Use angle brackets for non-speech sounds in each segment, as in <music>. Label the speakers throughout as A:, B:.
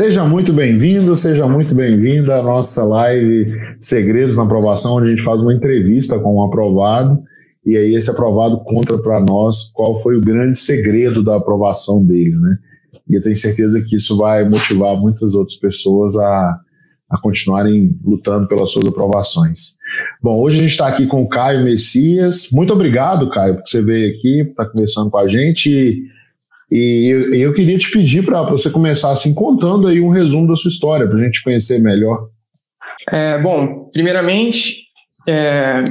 A: Seja muito bem-vindo, seja muito bem-vinda à nossa live Segredos na Aprovação, onde a gente faz uma entrevista com um aprovado e aí esse aprovado conta para nós qual foi o grande segredo da aprovação dele, né? E eu tenho certeza que isso vai motivar muitas outras pessoas a, a continuarem lutando pelas suas aprovações. Bom, hoje a gente está aqui com o Caio Messias. Muito obrigado, Caio, por você veio aqui, estar tá conversando com a gente. E eu, eu queria te pedir para você começar assim contando aí um resumo da sua história, para a gente conhecer melhor.
B: É, bom, primeiramente, é,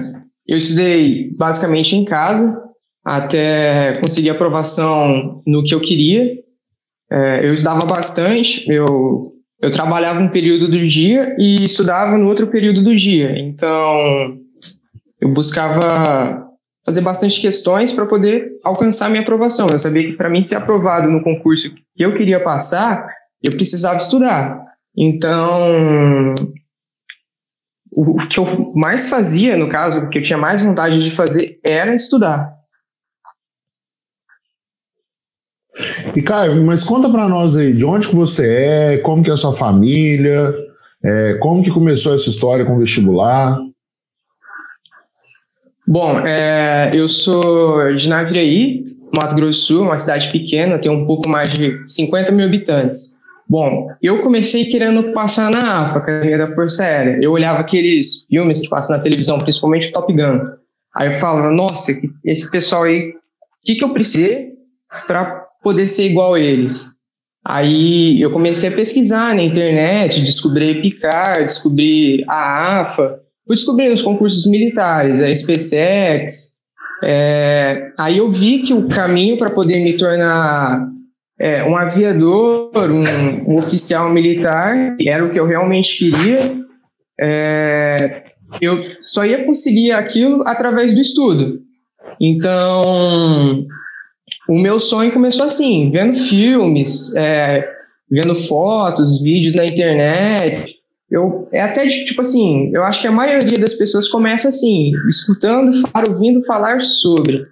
B: eu estudei basicamente em casa até conseguir aprovação no que eu queria. É, eu estudava bastante, eu, eu trabalhava um período do dia e estudava no outro período do dia. Então, eu buscava fazer bastante questões para poder alcançar minha aprovação. Eu sabia que para mim ser aprovado no concurso que eu queria passar, eu precisava estudar. Então, o que eu mais fazia, no caso, o que eu tinha mais vontade de fazer era estudar.
A: E Caio, mas conta para nós aí, de onde que você é, como que é a sua família, é, como que começou essa história com o vestibular?
B: Bom, é, eu sou de Naviraí, Mato Grosso do Sul, uma cidade pequena, tem um pouco mais de 50 mil habitantes. Bom, eu comecei querendo passar na AFA, carreira da Força Aérea. Eu olhava aqueles filmes que passam na televisão, principalmente Top Gun. Aí eu falava, nossa, esse pessoal aí, o que, que eu precisei para poder ser igual a eles? Aí eu comecei a pesquisar na internet, descobri a Picar, descobri a AFA, fui descobrindo os concursos militares, a SpaceX. É, aí eu vi que o caminho para poder me tornar é, um aviador, um, um, oficial militar, era o que eu realmente queria, é, eu só ia conseguir aquilo através do estudo. Então, o meu sonho começou assim, vendo filmes, é, vendo fotos, vídeos na internet, eu é até tipo assim, eu acho que a maioria das pessoas começa assim, escutando, ouvindo falar sobre.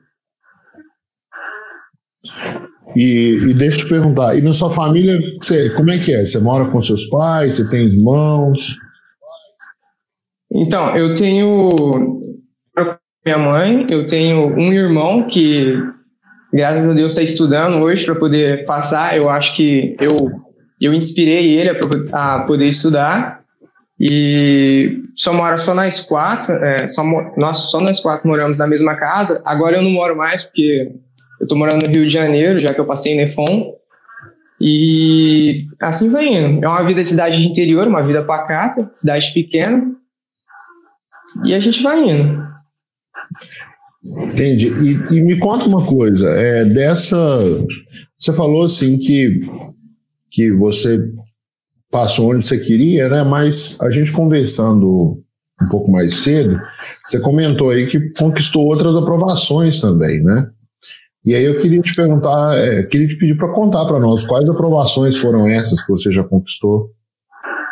A: E, e deixa eu te perguntar, e na sua família, você, como é que é? Você mora com seus pais? Você tem irmãos?
B: Então, eu tenho minha mãe, eu tenho um irmão que, graças a Deus, está estudando hoje para poder passar. Eu acho que eu, eu inspirei ele a, a poder estudar. E só mora só nós quatro, é, só, nós, só nós quatro moramos na mesma casa. Agora eu não moro mais porque eu estou morando no Rio de Janeiro, já que eu passei em Nefon. E assim vai indo. É uma vida de cidade de interior, uma vida pacata, cidade pequena. E a gente vai indo.
A: Entendi. E, e me conta uma coisa, é, dessa. Você falou assim que, que você passou onde você queria, né? Mas a gente conversando um pouco mais cedo, você comentou aí que conquistou outras aprovações também, né? E aí eu queria te perguntar, é, queria te pedir para contar para nós quais aprovações foram essas que você já conquistou.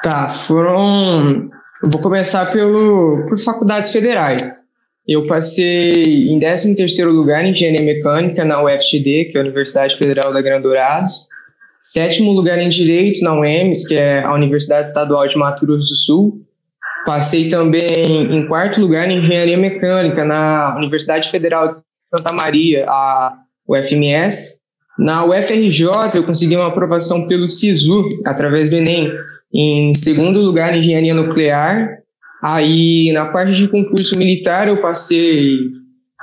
B: Tá, foram. Eu vou começar pelo, por faculdades federais. Eu passei em 13º lugar em Engenharia Mecânica na UFTD, que é a Universidade Federal da Grande Dourados. Sétimo lugar em Direito na UEMS, que é a Universidade Estadual de Mato Grosso do Sul. Passei também em quarto lugar em Engenharia Mecânica na Universidade Federal de Santa Maria, a UFMS. Na UFRJ, eu consegui uma aprovação pelo SISU, através do Enem, em segundo lugar em Engenharia Nuclear. Aí, na parte de concurso militar, eu passei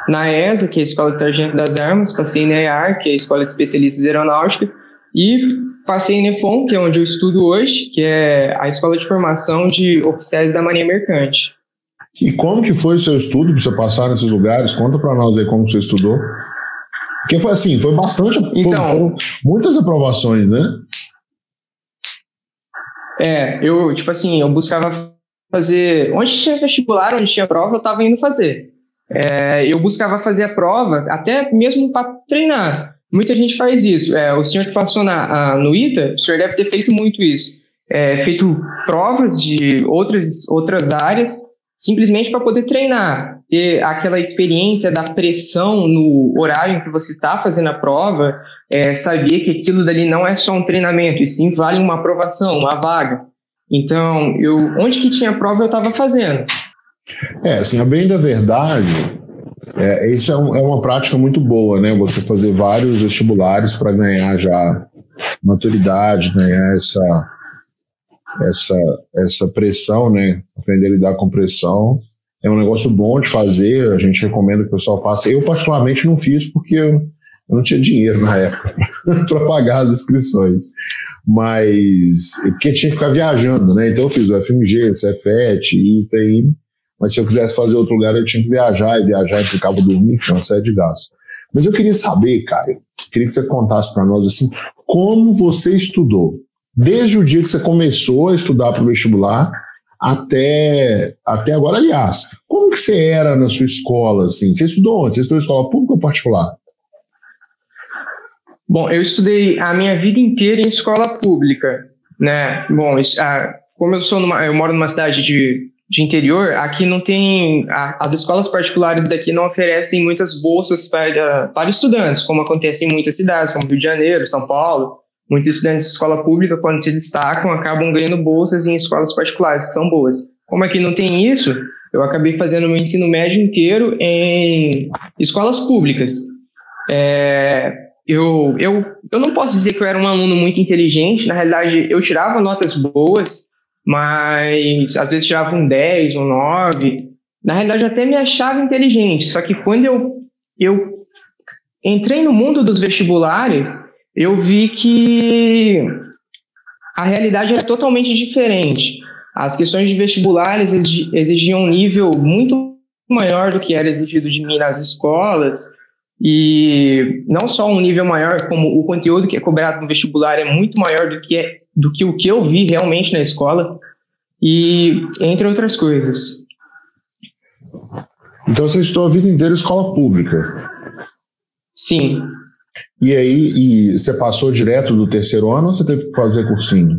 B: na ESA, que é a Escola de Sargento das Armas, passei na EAR, que é a Escola de Especialistas Aeronáutica, e passei em Nefon, que é onde eu estudo hoje, que é a Escola de Formação de Oficiais da Marinha Mercante.
A: E como que foi o seu estudo para você passar nesses lugares? Conta para nós aí como você estudou. Porque foi assim, foi bastante. Então, muitas aprovações, né?
B: É, eu, tipo assim, eu buscava fazer. Onde tinha vestibular, onde tinha prova, eu estava indo fazer. É, eu buscava fazer a prova, até mesmo para treinar. Muita gente faz isso. É, o senhor que passou na, a, no ITA, o senhor deve ter feito muito isso. É, feito provas de outras, outras áreas simplesmente para poder treinar, ter aquela experiência da pressão no horário em que você está fazendo a prova, é, saber que aquilo dali não é só um treinamento, e sim vale uma aprovação, uma vaga. Então, eu, onde que tinha prova eu estava fazendo.
A: É, assim, a bem da verdade, é, isso é, um, é, uma prática muito boa, né? Você fazer vários vestibulares para ganhar já maturidade, ganhar essa, essa, essa pressão, né? Aprender a lidar com pressão. É um negócio bom de fazer, a gente recomenda que o pessoal faça. Eu, particularmente, não fiz porque eu, não tinha dinheiro na época <laughs> para pagar as inscrições. Mas, porque tinha que ficar viajando, né? Então eu fiz o FMG, o Cefet, ITI, mas se eu quisesse fazer outro lugar, eu tinha que viajar, e viajar implicava dormir, que é uma série de gastos. Mas eu queria saber, Caio, queria que você contasse para nós assim, como você estudou, desde o dia que você começou a estudar para o vestibular até, até agora. Aliás, como que você era na sua escola? Assim? Você estudou onde? Você estudou em escola pública ou particular?
B: Bom, eu estudei a minha vida inteira em escola pública, né? Bom, como eu sou numa, eu moro numa cidade de de interior, aqui não tem. A, as escolas particulares daqui não oferecem muitas bolsas para, para estudantes, como acontece em muitas cidades, como Rio de Janeiro, São Paulo. Muitos estudantes de escola pública, quando se destacam, acabam ganhando bolsas em escolas particulares, que são boas. Como aqui não tem isso, eu acabei fazendo meu ensino médio inteiro em escolas públicas. É, eu, eu, eu não posso dizer que eu era um aluno muito inteligente, na realidade, eu tirava notas boas, mas às vezes tirava um 10, um 9. Na realidade, eu até me achava inteligente, só que quando eu, eu entrei no mundo dos vestibulares, eu vi que a realidade era totalmente diferente. As questões de vestibulares exigiam um nível muito maior do que era exigido de mim nas escolas, e não só um nível maior, como o conteúdo que é cobrado no vestibular é muito maior do que, é, do que o que eu vi realmente na escola, e entre outras coisas.
A: Então você estudou a vida inteira escola pública?
B: Sim.
A: E aí, e você passou direto do terceiro ano ou você teve que fazer cursinho?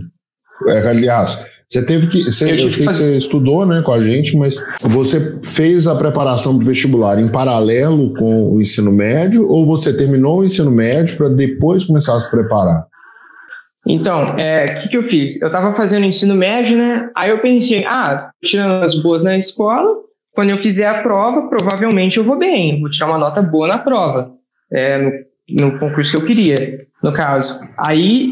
A: É, aliás, você teve que. Você, eu, sei que você estudou né, com a gente, mas você fez a preparação para o vestibular em paralelo com o ensino médio ou você terminou o ensino médio para depois começar a se preparar?
B: Então, o é, que, que eu fiz? Eu estava fazendo ensino médio, né? Aí eu pensei, ah, tirando as boas na escola, quando eu fizer a prova, provavelmente eu vou bem, vou tirar uma nota boa na prova, é, no, no concurso que eu queria, no caso. Aí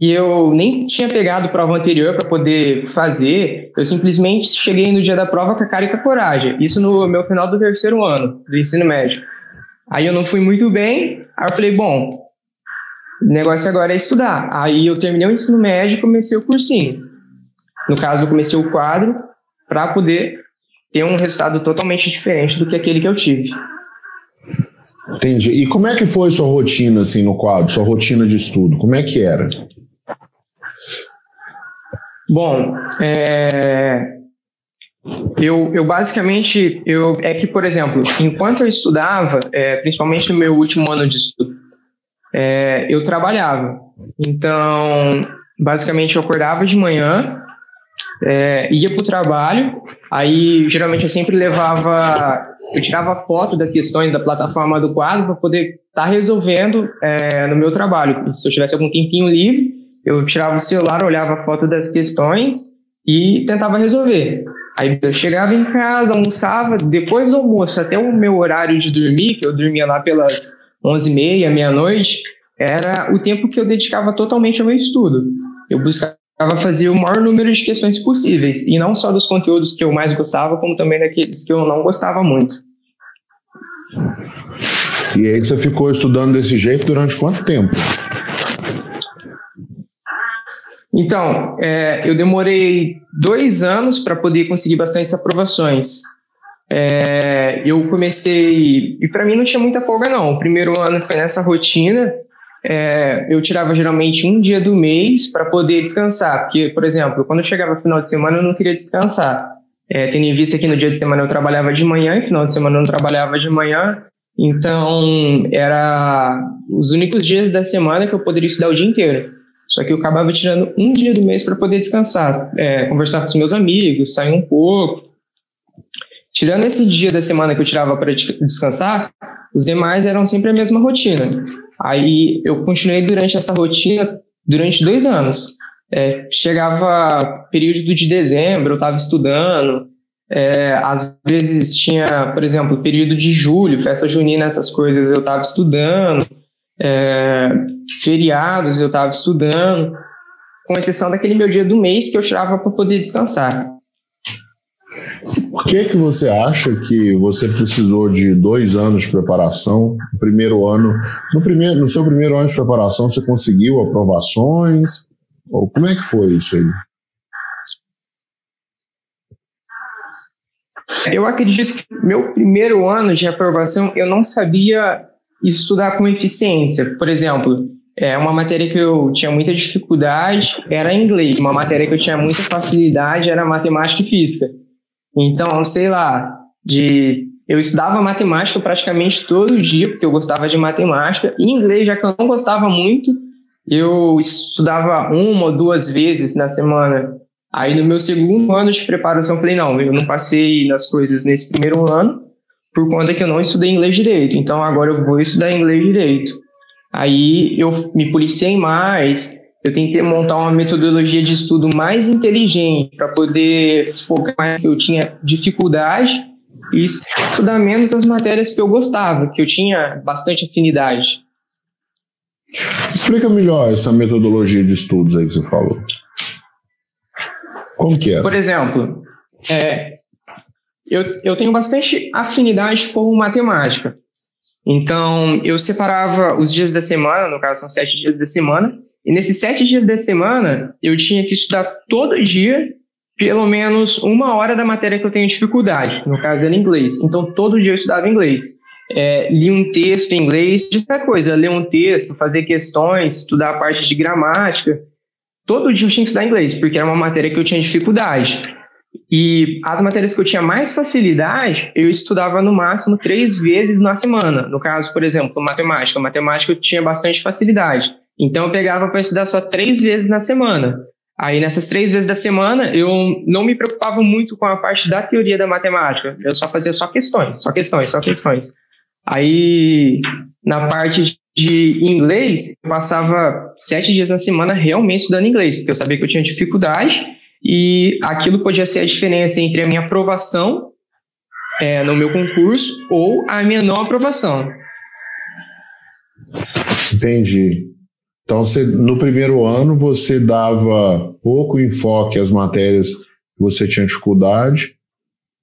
B: eu nem tinha pegado prova anterior para poder fazer, eu simplesmente cheguei no dia da prova com a cara e com a coragem. Isso no meu final do terceiro ano do ensino médio. Aí eu não fui muito bem, aí eu falei, bom, o negócio agora é estudar. Aí eu terminei o ensino médio e comecei o cursinho. No caso, eu comecei o quadro para poder ter um resultado totalmente diferente do que aquele que eu tive.
A: Entendi. E como é que foi sua rotina assim no quadro, sua rotina de estudo? Como é que era?
B: Bom, é, eu, eu basicamente, eu, é que, por exemplo, enquanto eu estudava, é, principalmente no meu último ano de estudo, é, eu trabalhava. Então, basicamente, eu acordava de manhã, é, ia para o trabalho, aí geralmente eu sempre levava, eu tirava foto das questões da plataforma do quadro para poder estar tá resolvendo é, no meu trabalho. Se eu tivesse algum tempinho livre, eu tirava o celular, olhava a foto das questões e tentava resolver. Aí eu chegava em casa, almoçava, depois do almoço até o meu horário de dormir, que eu dormia lá pelas 11h30, meia-noite, era o tempo que eu dedicava totalmente ao meu estudo. Eu buscava fazer o maior número de questões possíveis, e não só dos conteúdos que eu mais gostava, como também daqueles que eu não gostava muito.
A: E aí você ficou estudando desse jeito durante quanto tempo?
B: Então, é, eu demorei dois anos para poder conseguir bastantes aprovações. É, eu comecei, e para mim não tinha muita folga não. O primeiro ano foi nessa rotina. É, eu tirava geralmente um dia do mês para poder descansar, porque, por exemplo, quando eu chegava final de semana eu não queria descansar. É, tendo em vista que no dia de semana eu trabalhava de manhã, e final de semana eu não trabalhava de manhã, então era os únicos dias da semana que eu poderia estudar o dia inteiro. Só que eu acabava tirando um dia do mês para poder descansar, é, conversar com os meus amigos, sair um pouco. Tirando esse dia da semana que eu tirava para descansar, os demais eram sempre a mesma rotina. Aí eu continuei durante essa rotina durante dois anos. É, chegava período de dezembro, eu estava estudando. É, às vezes tinha, por exemplo, período de julho, festa junina, essas coisas, eu estava estudando. É, feriados, eu estava estudando. Com exceção daquele meu dia do mês que eu tirava para poder descansar.
A: Por que que você acha que você precisou de dois anos de preparação? No primeiro ano, no primeiro, no seu primeiro ano de preparação, você conseguiu aprovações? Ou como é que foi isso aí?
B: Eu acredito que meu primeiro ano de aprovação eu não sabia estudar com eficiência. Por exemplo, é uma matéria que eu tinha muita dificuldade era inglês. Uma matéria que eu tinha muita facilidade era matemática e física. Então, sei lá, de eu estudava matemática praticamente todo dia, porque eu gostava de matemática, e inglês, já que eu não gostava muito, eu estudava uma ou duas vezes na semana. Aí no meu segundo ano de preparação, eu falei, não, eu não passei nas coisas nesse primeiro ano, por conta que eu não estudei inglês direito. Então agora eu vou estudar inglês direito. Aí eu me policiei mais, eu tentei montar uma metodologia de estudo mais inteligente para poder focar que eu tinha dificuldade e estudar menos as matérias que eu gostava, que eu tinha bastante afinidade.
A: Explica melhor essa metodologia de estudos aí que você falou. Como que é?
B: Por exemplo, é, eu, eu tenho bastante afinidade com matemática. Então, eu separava os dias da semana, no caso são sete dias da semana, e nesses sete dias da semana, eu tinha que estudar todo dia, pelo menos uma hora da matéria que eu tenho dificuldade. No caso, era inglês. Então, todo dia eu estudava inglês. É, li um texto em inglês, de qualquer coisa, ler um texto, fazer questões, estudar a parte de gramática. Todo dia eu tinha que estudar inglês, porque era uma matéria que eu tinha dificuldade. E as matérias que eu tinha mais facilidade, eu estudava no máximo três vezes na semana. No caso, por exemplo, matemática. Matemática eu tinha bastante facilidade. Então eu pegava para estudar só três vezes na semana. Aí nessas três vezes da semana eu não me preocupava muito com a parte da teoria da matemática. Eu só fazia só questões, só questões, só questões. Aí na parte de inglês eu passava sete dias na semana realmente estudando inglês, porque eu sabia que eu tinha dificuldade e aquilo podia ser a diferença entre a minha aprovação é, no meu concurso ou a minha não aprovação.
A: Entendi. Então, você, no primeiro ano, você dava pouco enfoque às matérias que você tinha dificuldade,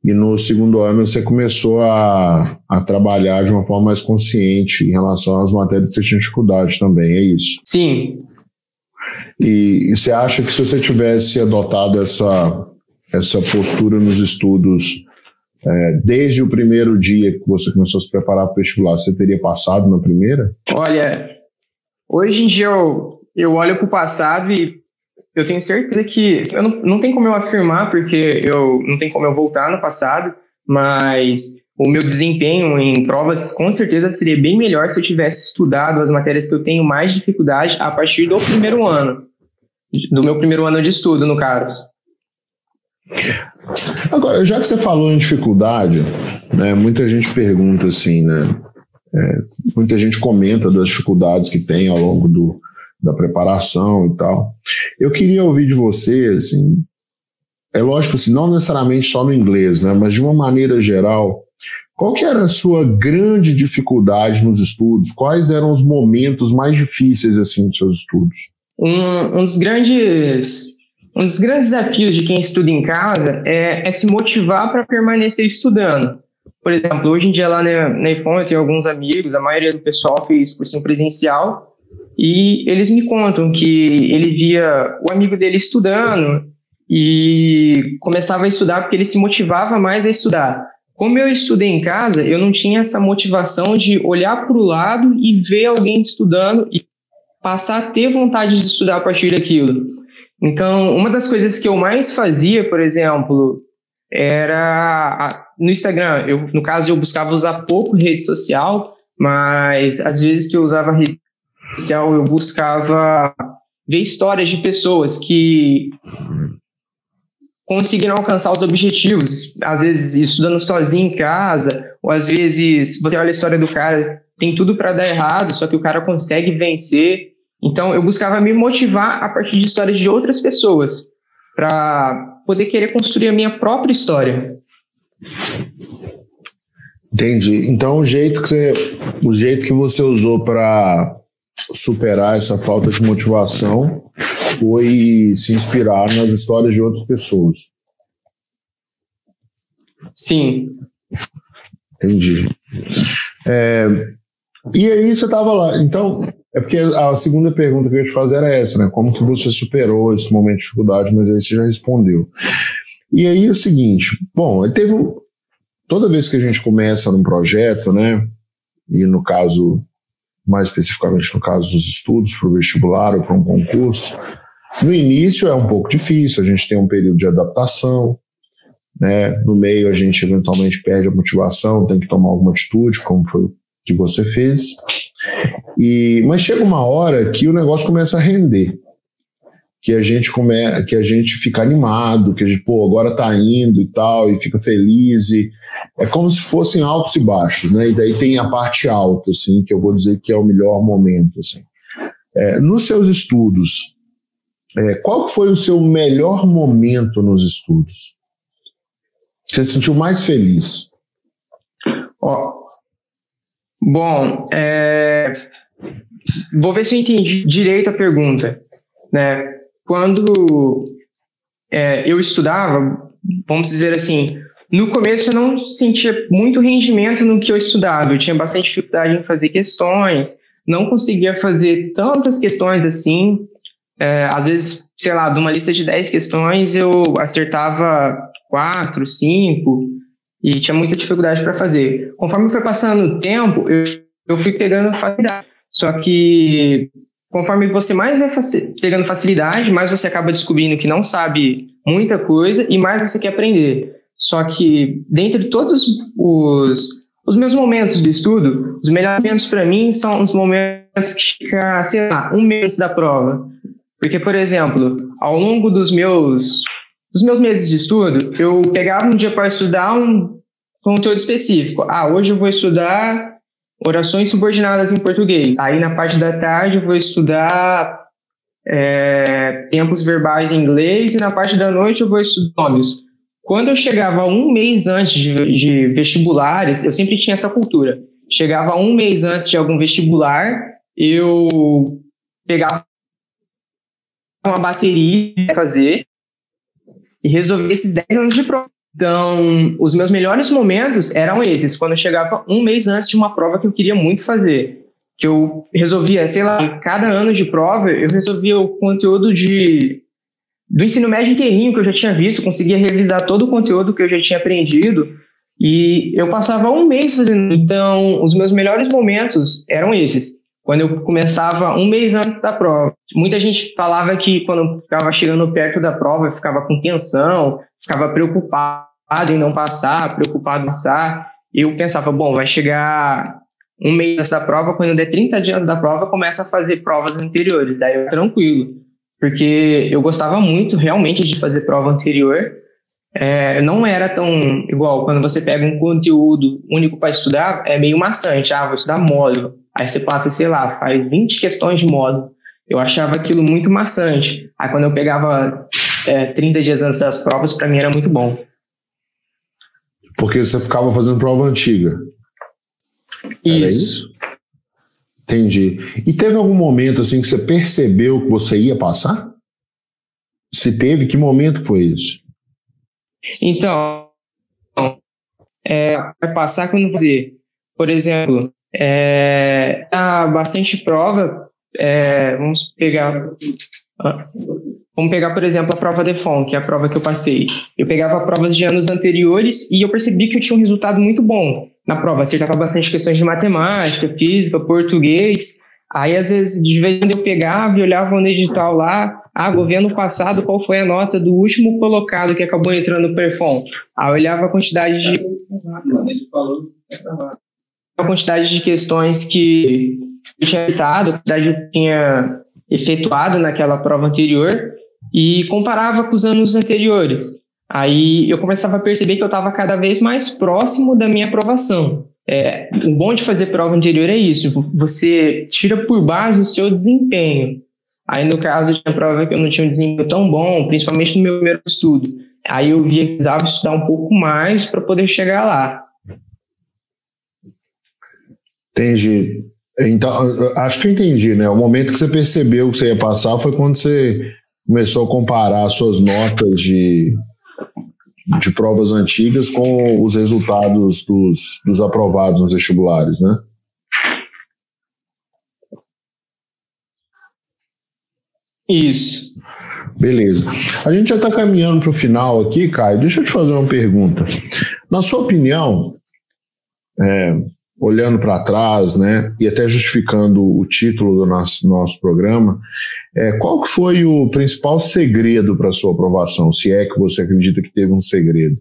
A: e no segundo ano você começou a, a trabalhar de uma forma mais consciente em relação às matérias que você tinha dificuldade também, é isso?
B: Sim.
A: E, e você acha que se você tivesse adotado essa, essa postura nos estudos é, desde o primeiro dia que você começou a se preparar para o vestibular, você teria passado na primeira?
B: Olha, Hoje em dia eu, eu olho para o passado e eu tenho certeza que eu não, não tem como eu afirmar, porque eu não tem como eu voltar no passado, mas o meu desempenho em provas com certeza seria bem melhor se eu tivesse estudado as matérias que eu tenho mais dificuldade a partir do primeiro ano, do meu primeiro ano de estudo, no Carlos.
A: Agora, já que você falou em dificuldade, né, muita gente pergunta assim, né, é, muita gente comenta das dificuldades que tem ao longo do, da preparação e tal. Eu queria ouvir de você, assim, é lógico, assim, não necessariamente só no inglês, né, mas de uma maneira geral, qual que era a sua grande dificuldade nos estudos? Quais eram os momentos mais difíceis assim dos seus estudos?
B: Um, um dos grandes um dos grandes desafios de quem estuda em casa é, é se motivar para permanecer estudando. Por exemplo, hoje em dia lá na, na IFON eu tenho alguns amigos, a maioria do pessoal fez cursinho presencial, e eles me contam que ele via o amigo dele estudando e começava a estudar porque ele se motivava mais a estudar. Como eu estudei em casa, eu não tinha essa motivação de olhar para o lado e ver alguém estudando e passar a ter vontade de estudar a partir daquilo. Então, uma das coisas que eu mais fazia, por exemplo, era no Instagram. Eu, no caso, eu buscava usar pouco rede social, mas às vezes que eu usava rede social, eu buscava ver histórias de pessoas que conseguiram alcançar os objetivos, às vezes estudando sozinho em casa, ou às vezes você olha a história do cara, tem tudo para dar errado, só que o cara consegue vencer. Então eu buscava me motivar a partir de histórias de outras pessoas, para poder querer construir a minha própria história.
A: Entendi. Então o jeito que você, o jeito que você usou para superar essa falta de motivação foi se inspirar nas histórias de outras pessoas.
B: Sim.
A: Entendi. É, e aí você estava lá. Então, é porque a segunda pergunta que eu ia te fazer era essa, né? Como que você superou esse momento de dificuldade, mas aí você já respondeu. E aí é o seguinte, bom, teve toda vez que a gente começa num projeto, né? E no caso, mais especificamente no caso dos estudos para o vestibular ou para um concurso, no início é um pouco difícil, a gente tem um período de adaptação, né? No meio a gente eventualmente perde a motivação, tem que tomar alguma atitude, como foi o que você fez. E mas chega uma hora que o negócio começa a render. Que a gente come, que a gente fica animado, que a gente, pô, agora tá indo e tal, e fica feliz e é como se fossem altos e baixos, né? E daí tem a parte alta, assim, que eu vou dizer que é o melhor momento, assim. É, nos seus estudos, é, qual foi o seu melhor momento nos estudos? Você se sentiu mais feliz?
B: Ó, bom, é, vou ver se eu entendi direito a pergunta. Né? Quando é, eu estudava, vamos dizer assim, no começo eu não sentia muito rendimento no que eu estudava. Eu tinha bastante dificuldade em fazer questões, não conseguia fazer tantas questões assim. É, às vezes, sei lá, de uma lista de 10 questões, eu acertava 4, 5 e tinha muita dificuldade para fazer. Conforme foi passando o tempo, eu, eu fui pegando facilidade. Só que conforme você mais vai faci pegando facilidade, mais você acaba descobrindo que não sabe muita coisa e mais você quer aprender. Só que, dentre todos os, os meus momentos de estudo, os melhores momentos para mim são os momentos que fica, sei lá, um mês da prova. Porque, por exemplo, ao longo dos meus, dos meus meses de estudo, eu pegava um dia para estudar um conteúdo específico. Ah, hoje eu vou estudar orações subordinadas em português. Aí, na parte da tarde, eu vou estudar é, tempos verbais em inglês. E na parte da noite, eu vou estudar nomes. Quando eu chegava um mês antes de, de vestibulares, eu sempre tinha essa cultura. Chegava um mês antes de algum vestibular, eu pegava uma bateria fazer e resolvi esses 10 anos de prova. Então, os meus melhores momentos eram esses, quando eu chegava um mês antes de uma prova que eu queria muito fazer. Que eu resolvia, sei lá, em cada ano de prova, eu resolvia o conteúdo de do ensino médio inteirinho que eu já tinha visto, conseguia revisar todo o conteúdo que eu já tinha aprendido. E eu passava um mês fazendo. Então, os meus melhores momentos eram esses quando eu começava um mês antes da prova. Muita gente falava que quando ficava chegando perto da prova, ficava com tensão, ficava preocupado em não passar, preocupado em passar. Eu pensava, bom, vai chegar um mês antes da prova, quando der 30 dias da prova, começa a fazer provas anteriores. Aí eu tranquilo, porque eu gostava muito realmente de fazer prova anterior. É, não era tão igual quando você pega um conteúdo único para estudar, é meio maçante. Ah, vou estudar módulo Aí você passa, sei lá, faz 20 questões de modo. Eu achava aquilo muito maçante. Aí quando eu pegava é, 30 dias antes das provas, para mim era muito bom.
A: Porque você ficava fazendo prova antiga.
B: Isso.
A: Entendi. E teve algum momento assim que você percebeu que você ia passar? Se teve, que momento foi isso?
B: Então, é, vai passar quando você, por exemplo, é, há bastante prova. É, vamos pegar. Ah, vamos pegar, por exemplo, a prova DEFON, que é a prova que eu passei. Eu pegava provas de anos anteriores e eu percebi que eu tinha um resultado muito bom na prova. Acertava bastante questões de matemática, física, português. Aí, às vezes, de vez em quando eu pegava e olhava no edital lá, ah, governo passado, qual foi a nota do último colocado que acabou entrando no Perfon? Aí eu olhava a quantidade de a quantidade de questões que eu tinha evitado, a quantidade que eu tinha efetuado naquela prova anterior e comparava com os anos anteriores. Aí eu começava a perceber que eu estava cada vez mais próximo da minha aprovação. É, o bom de fazer prova anterior é isso, você tira por baixo o seu desempenho. Aí, no caso, tinha prova que eu não tinha um desempenho tão bom, principalmente no meu primeiro estudo. Aí eu via que precisava estudar um pouco mais para poder chegar lá.
A: Entendi. Então, acho que eu entendi, né? O momento que você percebeu que você ia passar foi quando você começou a comparar suas notas de, de provas antigas com os resultados dos, dos aprovados nos vestibulares, né?
B: Isso.
A: Beleza. A gente já está caminhando para o final aqui, Caio. Deixa eu te fazer uma pergunta. Na sua opinião, é, olhando para trás, né, e até justificando o título do nosso, nosso programa, é, qual que foi o principal segredo para sua aprovação, se é que você acredita que teve um segredo?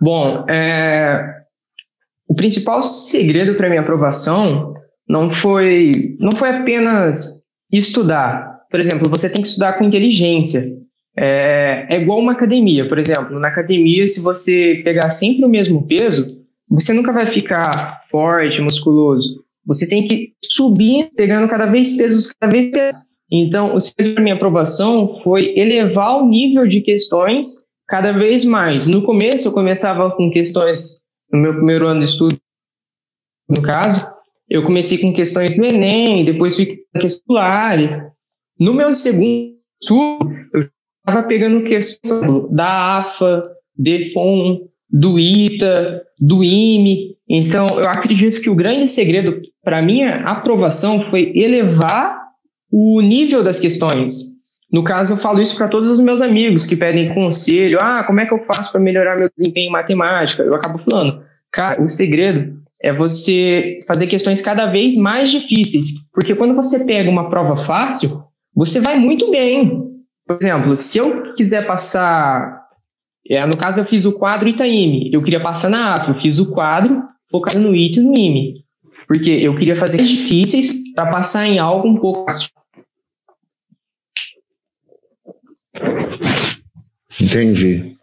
B: Bom, é, o principal segredo para minha aprovação não foi, não foi apenas estudar. Por exemplo, você tem que estudar com inteligência. É, é igual uma academia, por exemplo. Na academia, se você pegar sempre o mesmo peso, você nunca vai ficar forte, musculoso. Você tem que subir, pegando cada vez pesos, cada vez pesos. Então, o segredo da minha aprovação foi elevar o nível de questões cada vez mais. No começo, eu começava com questões, no meu primeiro ano de estudo, no caso, eu comecei com questões do Enem, depois fui com questões No meu segundo estudo, estava pegando questões da AFA, DEFON, do ITA, do IME. Então, eu acredito que o grande segredo para minha aprovação foi elevar o nível das questões. No caso, eu falo isso para todos os meus amigos que pedem conselho. Ah, como é que eu faço para melhorar meu desempenho em matemática? Eu acabo falando, cara, o segredo é você fazer questões cada vez mais difíceis. Porque quando você pega uma prova fácil, você vai muito bem. Por exemplo, se eu quiser passar. É, no caso, eu fiz o quadro Itaime. Eu queria passar na. Eu fiz o quadro focado no IT e no IME. Porque eu queria fazer difíceis para passar em algo um pouco fácil.
A: Entendi.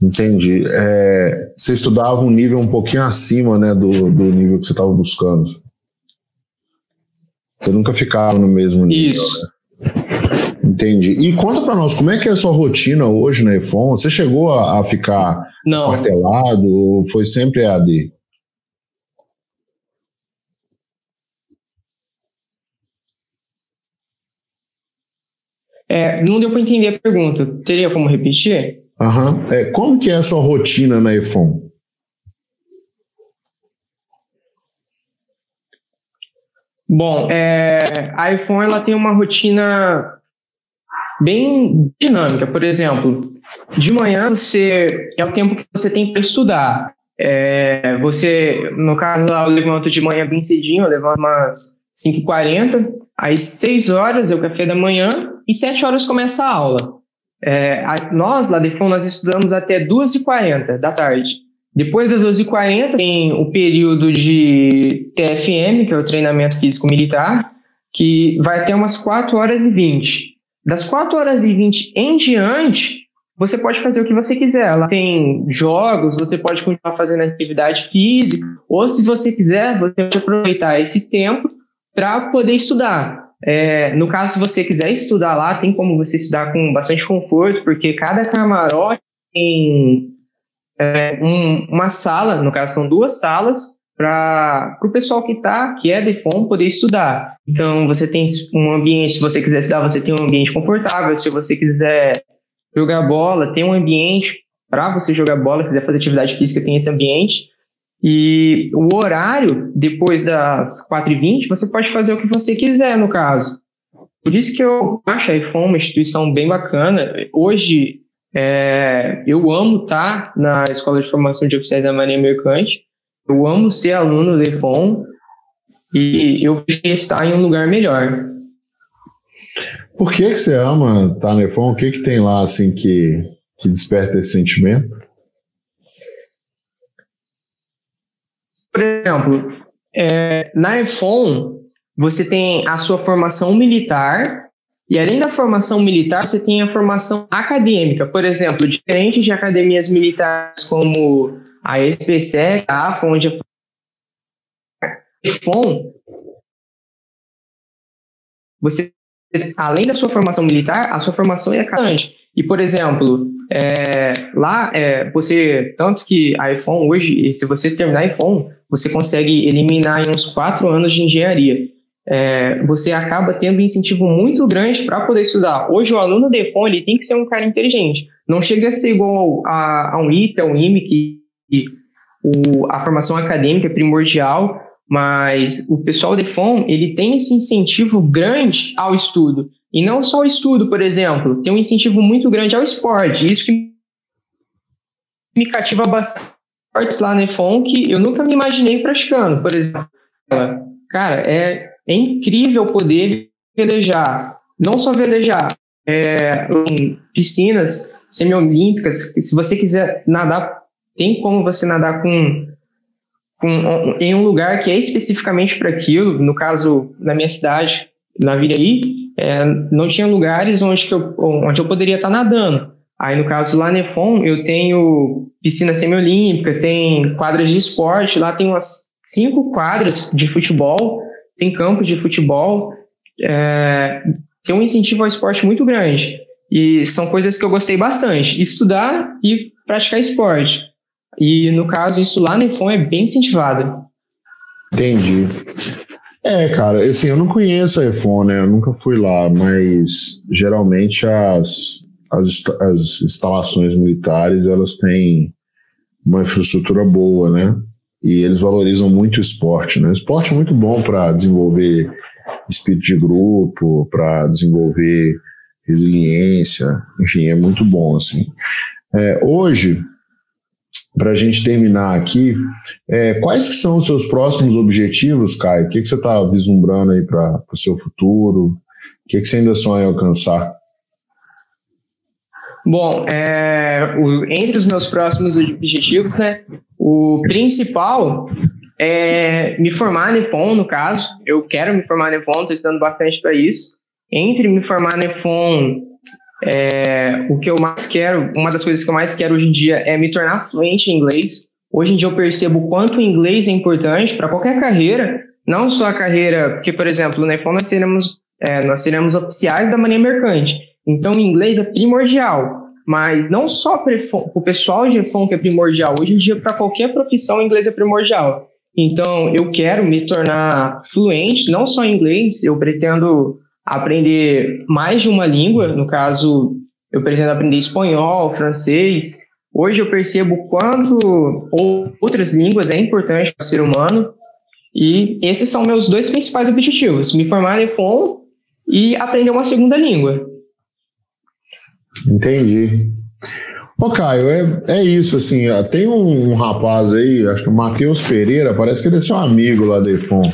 A: Entendi. É, você estudava um nível um pouquinho acima né, do, do nível que você estava buscando. Você nunca ficava no mesmo nível.
B: Isso.
A: Né? Entendi. E conta para nós, como é que é a sua rotina hoje na EFON? Você chegou a, a ficar
B: Não.
A: quartelado ou foi sempre EAD?
B: É, não deu para entender a pergunta. Teria como repetir?
A: Uhum. É, como que é a sua rotina na EFON?
B: Bom, é, a iPhone ela tem uma rotina bem dinâmica. Por exemplo, de manhã você é o tempo que você tem para estudar. É, você, no caso, eu levanto de manhã bem cedinho, eu levanto umas 5h40, às 6 horas é o café da manhã e 7 horas começa a aula. É, a, nós, lá de FON, nós estudamos até 2h40 da tarde. Depois das 12h40, tem o período de TFM, que é o treinamento físico militar, que vai até umas 4 horas e 20. Das 4 horas e 20 em diante, você pode fazer o que você quiser. Lá tem jogos, você pode continuar fazendo atividade física, ou se você quiser, você pode aproveitar esse tempo para poder estudar. É, no caso, se você quiser estudar lá, tem como você estudar com bastante conforto, porque cada camarote tem é, um, uma sala, no caso são duas salas, para o pessoal que tá, que é de fome, poder estudar. Então, você tem um ambiente, se você quiser estudar, você tem um ambiente confortável. Se você quiser jogar bola, tem um ambiente para você jogar bola, quiser fazer atividade física, tem esse ambiente. E o horário, depois das 4h20, você pode fazer o que você quiser, no caso. Por isso que eu acho a iPhone uma instituição bem bacana. Hoje, é, eu amo estar na Escola de Formação de Oficiais da Marinha Mercante. Eu amo ser aluno do iPhone e eu queria estar em um lugar melhor.
A: Por que, que você ama estar no iPhone? O que, que tem lá assim que, que desperta esse sentimento?
B: Por exemplo, é, na iPhone, você tem a sua formação militar E além da formação militar, você tem a formação acadêmica. Por exemplo, diferente de academias militares como a SPC, a AFA, onde a FON, você, além da sua formação militar, a sua formação é acadêmica. E, por exemplo, é, lá, é, você, tanto que a iPhone hoje, se você terminar iPhone, você consegue eliminar em uns quatro anos de engenharia. É, você acaba tendo um incentivo muito grande para poder estudar. Hoje, o aluno de iPhone ele tem que ser um cara inteligente. Não chega a ser igual a, a um ITA, um IME, que, que o, a formação acadêmica é primordial, mas o pessoal de iPhone ele tem esse incentivo grande ao estudo. E não só o estudo, por exemplo, tem um incentivo muito grande ao esporte. Isso que me cativa bastante lá no EFON que eu nunca me imaginei praticando. Por exemplo, cara, é, é incrível poder velejar. Não só velejar, é, em piscinas semiolímpicas. Se você quiser nadar, tem como você nadar com, com em um lugar que é especificamente para aquilo. No caso, na minha cidade, na Viraí, é, não tinha lugares onde, que eu, onde eu poderia estar nadando. Aí, no caso, lá Nefon, eu tenho piscina semiolímpica, tem quadras de esporte, lá tem umas cinco quadras de futebol, tem campos de futebol, é, tem um incentivo ao esporte muito grande. E são coisas que eu gostei bastante, estudar e praticar esporte. E, no caso, isso lá na Nefon é bem incentivado.
A: Entendi. É, cara, assim, eu não conheço a iPhone, né? Eu nunca fui lá, mas geralmente as, as, as instalações militares, elas têm uma infraestrutura boa, né? E eles valorizam muito o esporte, né? O esporte é muito bom para desenvolver espírito de grupo, para desenvolver resiliência, enfim, é muito bom, assim. É, hoje, para a gente terminar aqui, é, quais são os seus próximos objetivos, Caio? O que, que você está vislumbrando aí para o seu futuro? O que, que você ainda sonha alcançar?
B: Bom, é, o, entre os meus próximos objetivos, né, o principal é me formar na EFON, no caso. Eu quero me formar na EFON, estou estudando bastante para isso. Entre me formar na EFON é, o que eu mais quero, uma das coisas que eu mais quero hoje em dia é me tornar fluente em inglês. Hoje em dia eu percebo o quanto o inglês é importante para qualquer carreira, não só a carreira, porque, por exemplo, no iPhone nós seremos, é, nós seremos oficiais da Marinha Mercante. Então, o inglês é primordial. Mas não só para o pessoal de iPhone que é primordial. Hoje em dia, para qualquer profissão, o inglês é primordial. Então, eu quero me tornar fluente, não só em inglês, eu pretendo aprender mais de uma língua, no caso, eu pretendo aprender espanhol, francês. Hoje eu percebo quanto outras línguas é importante para o ser humano. E esses são meus dois principais objetivos: me formar em FON e aprender uma segunda língua.
A: Entendi. Ô, Caio, é, é isso, assim, tem um, um rapaz aí, acho que o Matheus Pereira, parece que ele é seu amigo lá da EFON.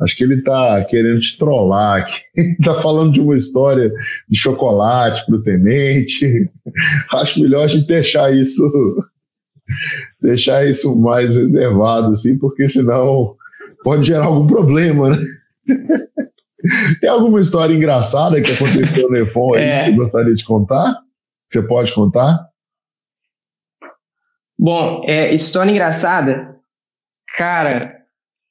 A: Acho que ele está querendo te trollar aqui. <laughs> Está falando de uma história de chocolate para o tenente. <laughs> Acho melhor a gente deixar isso <laughs> deixar isso mais reservado, assim, porque senão pode gerar algum problema, né? Tem alguma história engraçada que aconteceu no EFON aí é. que você gostaria de contar? Você pode contar?
B: Bom, é, história engraçada? Cara,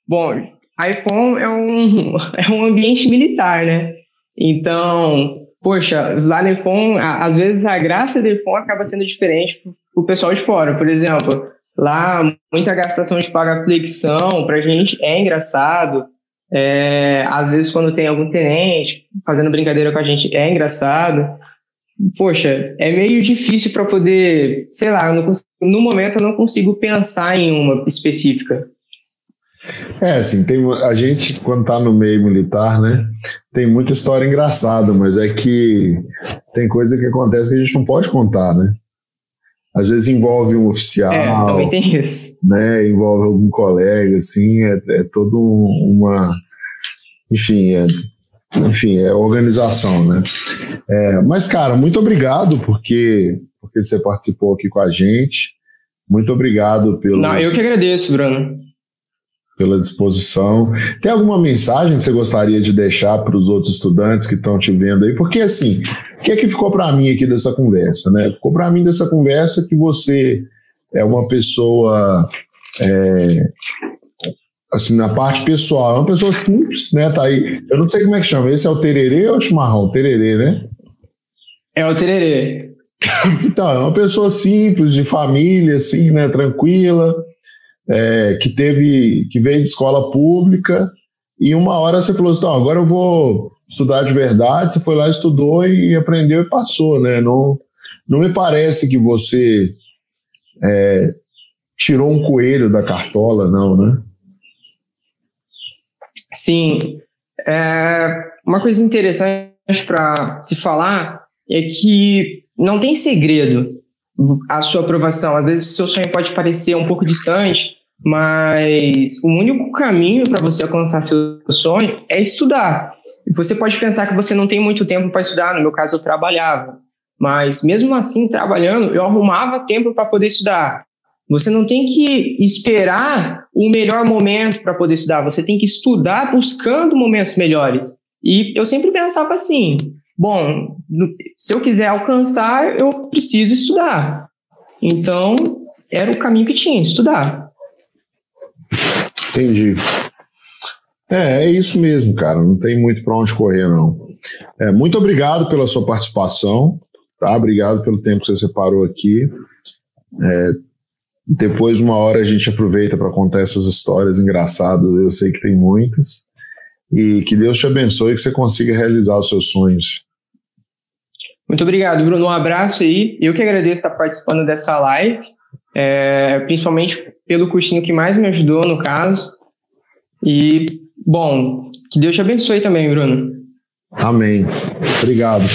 B: bom, iPhone é um, <laughs> é um ambiente militar, né? Então, poxa, lá no iPhone, às vezes a graça do iPhone acaba sendo diferente para o pessoal de fora. Por exemplo, lá muita gastação de paga flexão, para a gente é engraçado. É, às vezes, quando tem algum tenente fazendo brincadeira com a gente, é engraçado. Poxa, é meio difícil para poder, sei lá, consigo, no momento eu não consigo pensar em uma específica.
A: É, assim, tem, a gente, quando tá no meio militar, né, tem muita história engraçada, mas é que tem coisa que acontece que a gente não pode contar, né? Às vezes envolve um oficial. É,
B: também tem isso.
A: Né, envolve algum colega, assim, é, é todo uma. Enfim, é, enfim, é organização, né? É, mas, cara, muito obrigado porque, porque você participou aqui com a gente. Muito obrigado pelo.
B: Não, eu que agradeço, Bruno.
A: Pela disposição. Tem alguma mensagem que você gostaria de deixar para os outros estudantes que estão te vendo aí? Porque, assim, o que é que ficou para mim aqui dessa conversa? Né? Ficou para mim dessa conversa que você é uma pessoa. É, assim, na parte pessoal, é uma pessoa simples, né? Tá aí. Eu não sei como é que chama. Esse é o tererê ou o chimarrão? Tererê, né?
B: É o tererê. <laughs>
A: Então, é uma pessoa simples, de família, assim, né? Tranquila é, que teve, que veio de escola pública e uma hora você falou assim, agora eu vou estudar de verdade, você foi lá, estudou e aprendeu e passou, né? Não, não me parece que você é, tirou um coelho da cartola, não, né?
B: Sim. É, uma coisa interessante para se falar é que não tem segredo a sua aprovação. Às vezes o seu sonho pode parecer um pouco distante, mas o único caminho para você alcançar seu sonho é estudar. Você pode pensar que você não tem muito tempo para estudar, no meu caso eu trabalhava, mas mesmo assim trabalhando, eu arrumava tempo para poder estudar. Você não tem que esperar o melhor momento para poder estudar, você tem que estudar buscando momentos melhores. E eu sempre pensava assim: bom, se eu quiser alcançar, eu preciso estudar. Então, era o caminho que tinha, estudar.
A: Entendi. É, é isso mesmo, cara. Não tem muito para onde correr, não. É, muito obrigado pela sua participação, tá? Obrigado pelo tempo que você separou aqui. É, depois, uma hora, a gente aproveita para contar essas histórias engraçadas. Eu sei que tem muitas. E que Deus te abençoe e que você consiga realizar os seus sonhos.
B: Muito obrigado, Bruno. Um abraço aí. Eu que agradeço estar participando dessa live, é, principalmente pelo cursinho que mais me ajudou, no caso. E, bom, que Deus te abençoe também, Bruno.
A: Amém. Obrigado.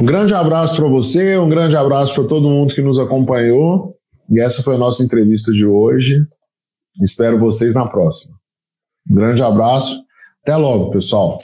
A: Um grande abraço para você, um grande abraço para todo mundo que nos acompanhou. E essa foi a nossa entrevista de hoje. Espero vocês na próxima. Um grande abraço. Até logo, pessoal.